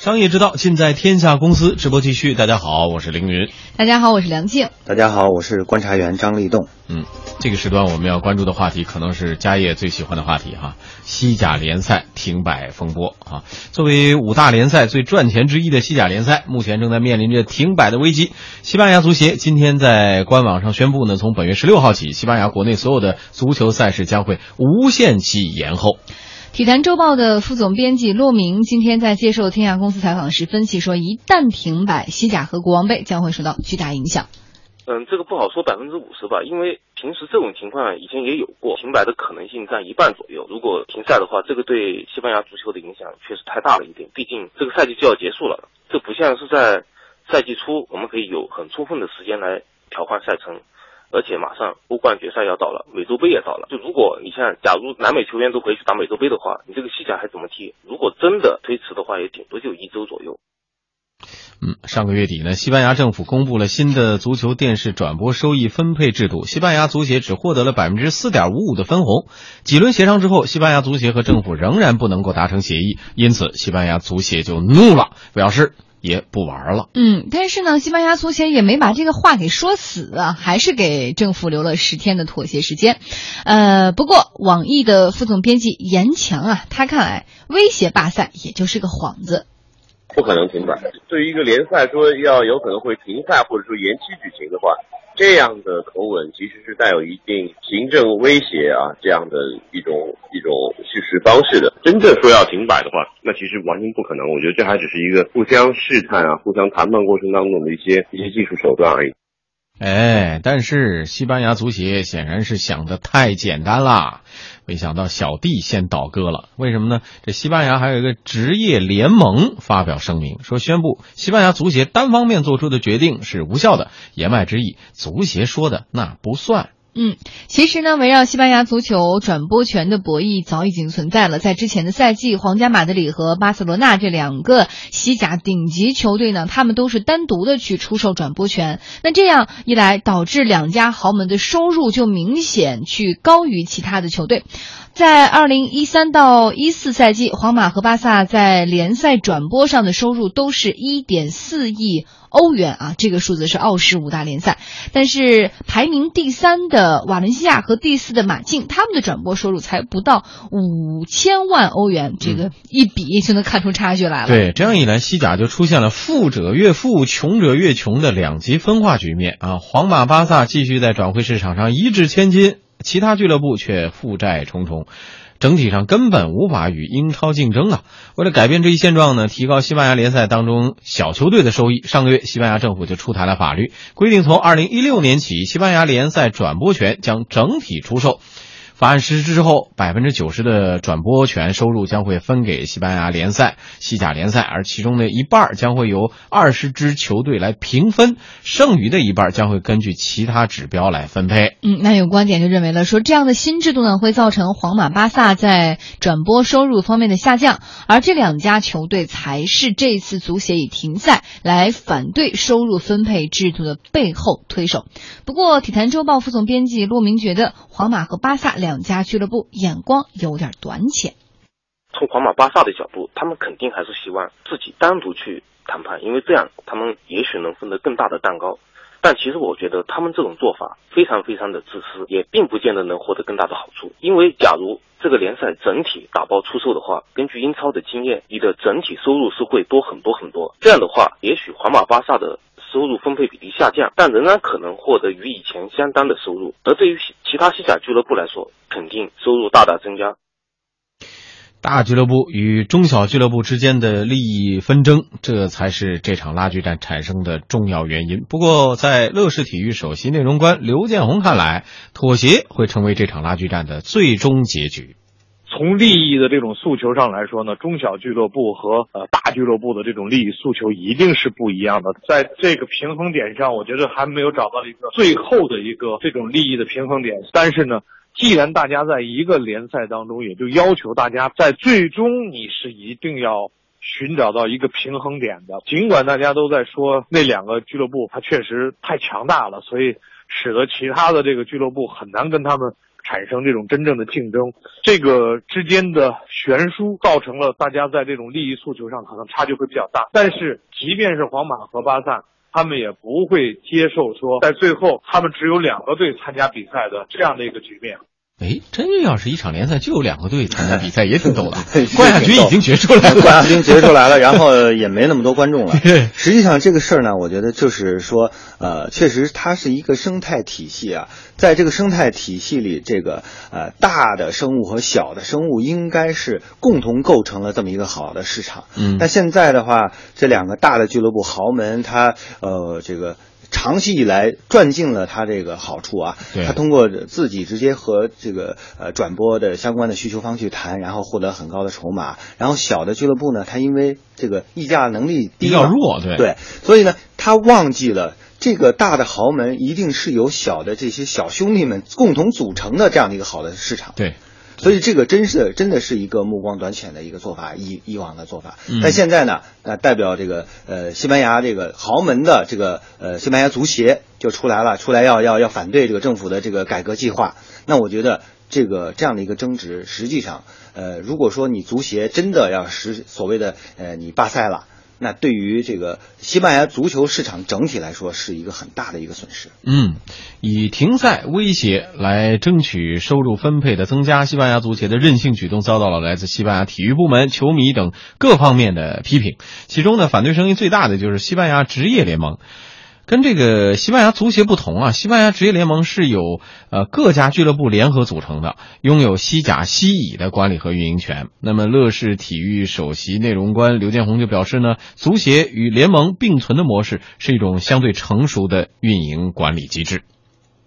商业之道尽在天下公司，直播继续。大家好，我是凌云。大家好，我是梁静。大家好，我是观察员张立栋。嗯，这个时段我们要关注的话题可能是家业最喜欢的话题哈，西甲联赛停摆风波啊。作为五大联赛最赚钱之一的西甲联赛，目前正在面临着停摆的危机。西班牙足协今天在官网上宣布呢，从本月十六号起，西班牙国内所有的足球赛事将会无限期延后。体坛周报的副总编辑骆明今天在接受天下公司采访时分析说，一旦停摆，西甲和国王杯将会受到巨大影响。嗯，这个不好说百分之五十吧，因为平时这种情况以前也有过，停摆的可能性占一半左右。如果停赛的话，这个对西班牙足球的影响确实太大了一点，毕竟这个赛季就要结束了，这不像是在赛季初我们可以有很充分的时间来调换赛程。而且马上欧冠决赛要到了，美洲杯也到了。就如果你像，假如南美球员都可以去打美洲杯的话，你这个西甲还怎么踢？如果真的推迟的话，也顶多就一周左右。嗯，上个月底呢，西班牙政府公布了新的足球电视转播收益分配制度，西班牙足协只获得了百分之四点五五的分红。几轮协商之后，西班牙足协和政府仍然不能够达成协议，因此西班牙足协就怒了，表示也不玩了。嗯，但是呢，西班牙足协也没把这个话给说死啊，还是给政府留了十天的妥协时间。呃，不过网易的副总编辑严强啊，他看来威胁罢赛也就是个幌子。不可能停摆。对于一个联赛说要有可能会停赛或者说延期举行的话，这样的口吻其实是带有一定行政威胁啊这样的一种一种叙事方式的。真正说要停摆的话，那其实完全不可能。我觉得这还只是一个互相试探啊、互相谈判过程当中的一些一些技术手段而已。哎，但是西班牙足协显然是想的太简单啦，没想到小弟先倒戈了。为什么呢？这西班牙还有一个职业联盟发表声明，说宣布西班牙足协单方面做出的决定是无效的，言外之意，足协说的那不算。嗯，其实呢，围绕西班牙足球转播权的博弈早已经存在了。在之前的赛季，皇家马德里和巴塞罗那这两个西甲顶级球队呢，他们都是单独的去出售转播权。那这样一来，导致两家豪门的收入就明显去高于其他的球队。在二零一三到一四赛季，皇马和巴萨在联赛转播上的收入都是一点四亿欧元啊，这个数字是澳式五大联赛。但是排名第三的瓦伦西亚和第四的马竞，他们的转播收入才不到五千万欧元，这个一比就能看出差距来了。对，这样一来，西甲就出现了富者越富、穷者越穷的两极分化局面啊！皇马、巴萨继续在转会市场上一掷千金。其他俱乐部却负债重重，整体上根本无法与英超竞争啊！为了改变这一现状呢，提高西班牙联赛当中小球队的收益，上个月西班牙政府就出台了法律，规定从二零一六年起，西班牙联赛转播权将整体出售。法案实施之后，百分之九十的转播权收入将会分给西班牙联赛、西甲联赛，而其中的一半将会由二十支球队来平分，剩余的一半将会根据其他指标来分配。嗯，那有观点就认为了，说这样的新制度呢，会造成皇马、巴萨在转播收入方面的下降，而这两家球队才是这次足协以停赛来反对收入分配制度的背后推手。不过，体坛周报副总编辑骆明觉得，皇马和巴萨两。两家俱乐部眼光有点短浅。从皇马、巴萨的角度，他们肯定还是希望自己单独去谈判，因为这样他们也许能分得更大的蛋糕。但其实我觉得他们这种做法非常非常的自私，也并不见得能获得更大的好处。因为假如这个联赛整体打包出售的话，根据英超的经验，你的整体收入是会多很多很多。这样的话，也许皇马、巴萨的收入分配比例下降，但仍然可能获得与以前相当的收入。而对于其他西甲俱乐部来说，肯定收入大大增加。大俱乐部与中小俱乐部之间的利益纷争，这才是这场拉锯战产生的重要原因。不过，在乐视体育首席内容官刘建宏看来，妥协会成为这场拉锯战的最终结局。从利益的这种诉求上来说呢，中小俱乐部和呃大俱乐部的这种利益诉求一定是不一样的。在这个平衡点上，我觉得还没有找到一个最后的一个这种利益的平衡点。但是呢，既然大家在一个联赛当中，也就要求大家在最终你是一定要寻找到一个平衡点的。尽管大家都在说那两个俱乐部它确实太强大了，所以使得其他的这个俱乐部很难跟他们产生这种真正的竞争。这个之间的悬殊造成了大家在这种利益诉求上可能差距会比较大。但是，即便是皇马和巴萨。他们也不会接受说，在最后他们只有两个队参加比赛的这样的一个局面。哎，真要是一场联赛就有两个队参加比赛，也挺逗的。冠亚军已经决出来了，冠亚军决出来了，然后也没那么多观众了。实际上这个事儿呢，我觉得就是说，呃，确实它是一个生态体系啊，在这个生态体系里，这个呃大的生物和小的生物应该是共同构成了这么一个好的市场。嗯，但现在的话，这两个大的俱乐部豪门，它呃这个。长期以来赚尽了他这个好处啊，他通过自己直接和这个呃转播的相关的需求方去谈，然后获得很高的筹码。然后小的俱乐部呢，他因为这个议价能力低比较弱，对对，所以呢，他忘记了这个大的豪门一定是由小的这些小兄弟们共同组成的这样的一个好的市场。对。所以这个真是真的是一个目光短浅的一个做法，以以往的做法。但现在呢，呃，代表这个呃西班牙这个豪门的这个呃西班牙足协就出来了，出来要要要反对这个政府的这个改革计划。那我觉得这个这样的一个争执，实际上，呃，如果说你足协真的要实所谓的呃你罢赛了。那对于这个西班牙足球市场整体来说，是一个很大的一个损失。嗯，以停赛威胁来争取收入分配的增加，西班牙足协的任性举动遭到了来自西班牙体育部门、球迷等各方面的批评。其中呢，反对声音最大的就是西班牙职业联盟。跟这个西班牙足协不同啊，西班牙职业联盟是由呃各家俱乐部联合组成的，拥有西甲、西乙的管理和运营权。那么，乐视体育首席内容官刘建宏就表示呢，足协与联盟并存的模式是一种相对成熟的运营管理机制。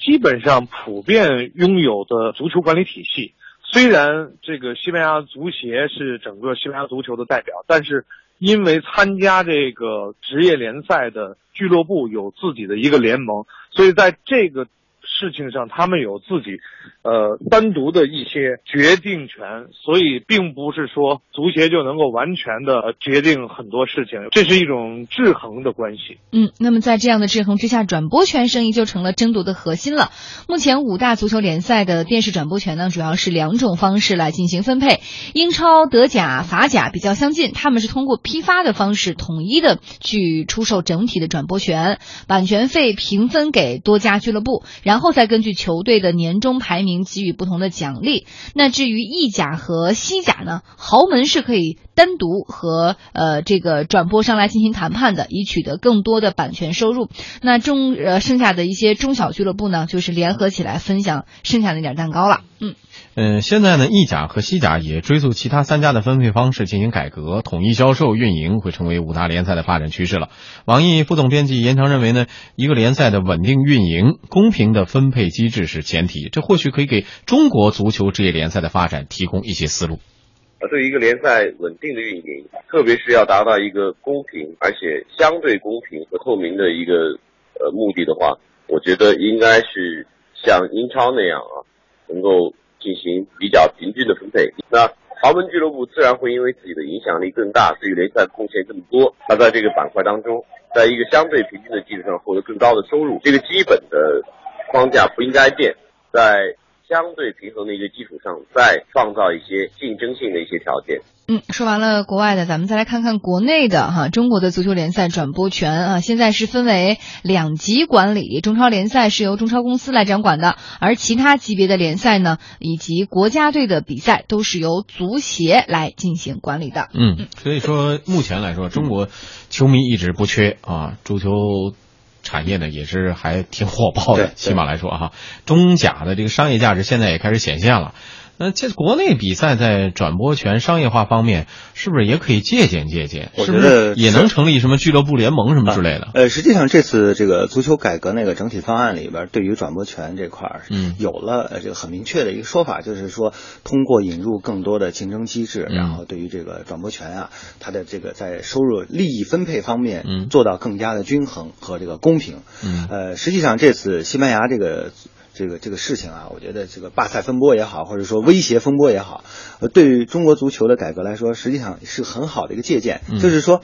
基本上普遍拥有的足球管理体系，虽然这个西班牙足协是整个西班牙足球的代表，但是。因为参加这个职业联赛的俱乐部有自己的一个联盟，所以在这个。事情上，他们有自己，呃，单独的一些决定权，所以并不是说足协就能够完全的决定很多事情，这是一种制衡的关系。嗯，那么在这样的制衡之下，转播权生意就成了争夺的核心了。目前五大足球联赛的电视转播权呢，主要是两种方式来进行分配。英超、德甲、法甲比较相近，他们是通过批发的方式统一的去出售整体的转播权，版权费平分给多家俱乐部，然然。后再根据球队的年终排名给予不同的奖励。那至于意甲和西甲呢？豪门是可以单独和呃这个转播商来进行谈判的，以取得更多的版权收入。那中呃剩下的一些中小俱乐部呢，就是联合起来分享剩下那点蛋糕了。嗯。嗯，现在呢，意甲和西甲也追溯其他三家的分配方式进行改革，统一销售、运营会成为五大联赛的发展趋势了。网易副总编辑严强认为呢，一个联赛的稳定运营、公平的分配机制是前提，这或许可以给中国足球职业联赛的发展提供一些思路。呃，对于一个联赛稳定的运营，特别是要达到一个公平而且相对公平和透明的一个呃目的的话，我觉得应该是像英超那样啊，能够。进行比较平均的分配，那豪门俱乐部自然会因为自己的影响力更大，对于联赛贡献更多，他在这个板块当中，在一个相对平均的基础上获得更高的收入，这个基本的框架不应该变，在。相对平衡的一个基础上，再创造一些竞争性的一些条件。嗯，说完了国外的，咱们再来看看国内的哈。中国的足球联赛转播权啊，现在是分为两级管理，中超联赛是由中超公司来掌管的，而其他级别的联赛呢，以及国家队的比赛都是由足协来进行管理的。嗯，所以说目前来说，中国球迷一直不缺啊，足球。产业呢也是还挺火爆的，起码来说哈，中甲的这个商业价值现在也开始显现了。那这国内比赛在转播权商业化方面，是不是也可以借鉴借鉴？我觉得也能成立什么俱乐部联盟什么之类的。呃，实际上这次这个足球改革那个整体方案里边，对于转播权这块儿，嗯，有了这个很明确的一个说法，就是说通过引入更多的竞争机制，然后对于这个转播权啊，它的这个在收入利益分配方面，嗯，做到更加的均衡和这个公平。嗯，呃，实际上这次西班牙这个。这个这个事情啊，我觉得这个罢赛风波也好，或者说威胁风波也好，呃，对于中国足球的改革来说，实际上是很好的一个借鉴。就是说，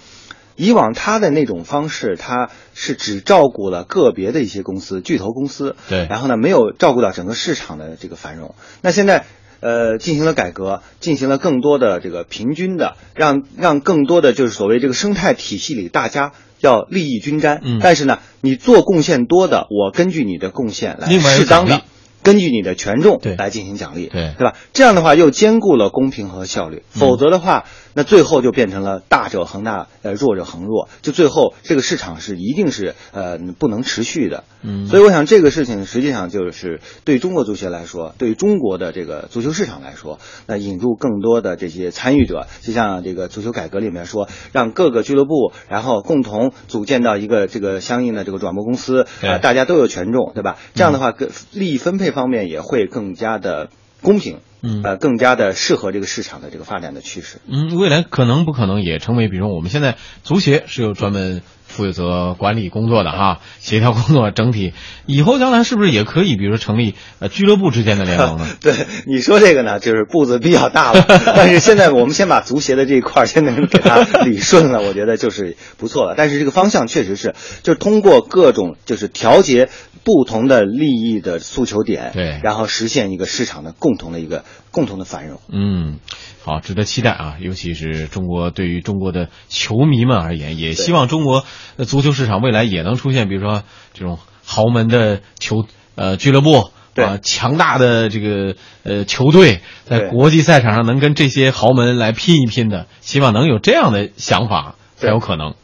以往他的那种方式，他是只照顾了个别的一些公司、巨头公司，对，然后呢，没有照顾到整个市场的这个繁荣。那现在。呃，进行了改革，进行了更多的这个平均的，让让更多的就是所谓这个生态体系里大家要利益均沾。嗯，但是呢，你做贡献多的，我根据你的贡献来适当的。根据你的权重来进行奖励，对对吧？这样的话又兼顾了公平和效率，否则的话，那最后就变成了大者恒大，呃，弱者恒弱，就最后这个市场是一定是呃不能持续的。嗯，所以我想这个事情实际上就是对中国足协来说，对中国的这个足球市场来说，那引入更多的这些参与者，就像这个足球改革里面说，让各个俱乐部然后共同组建到一个这个相应的这个转播公司，啊，大家都有权重，对吧？这样的话，利益分配。方面也会更加的公平，嗯，呃，更加的适合这个市场的这个发展的趋势。嗯，未来可能不可能也成为，比如我们现在足协是有专门负责管理工作的哈，协调工作整体，以后将来是不是也可以，比如说成立呃俱乐部之间的联盟呢？对，你说这个呢，就是步子比较大了，但是现在我们先把足协的这一块先能给它理顺了，我觉得就是不错了。但是这个方向确实是，就是通过各种就是调节。不同的利益的诉求点，对，然后实现一个市场的共同的一个共同的繁荣。嗯，好，值得期待啊！尤其是中国对于中国的球迷们而言，也希望中国足球市场未来也能出现，比如说这种豪门的球呃俱乐部，对，强大的这个呃球队，在国际赛场上能跟这些豪门来拼一拼的，希望能有这样的想法才有可能。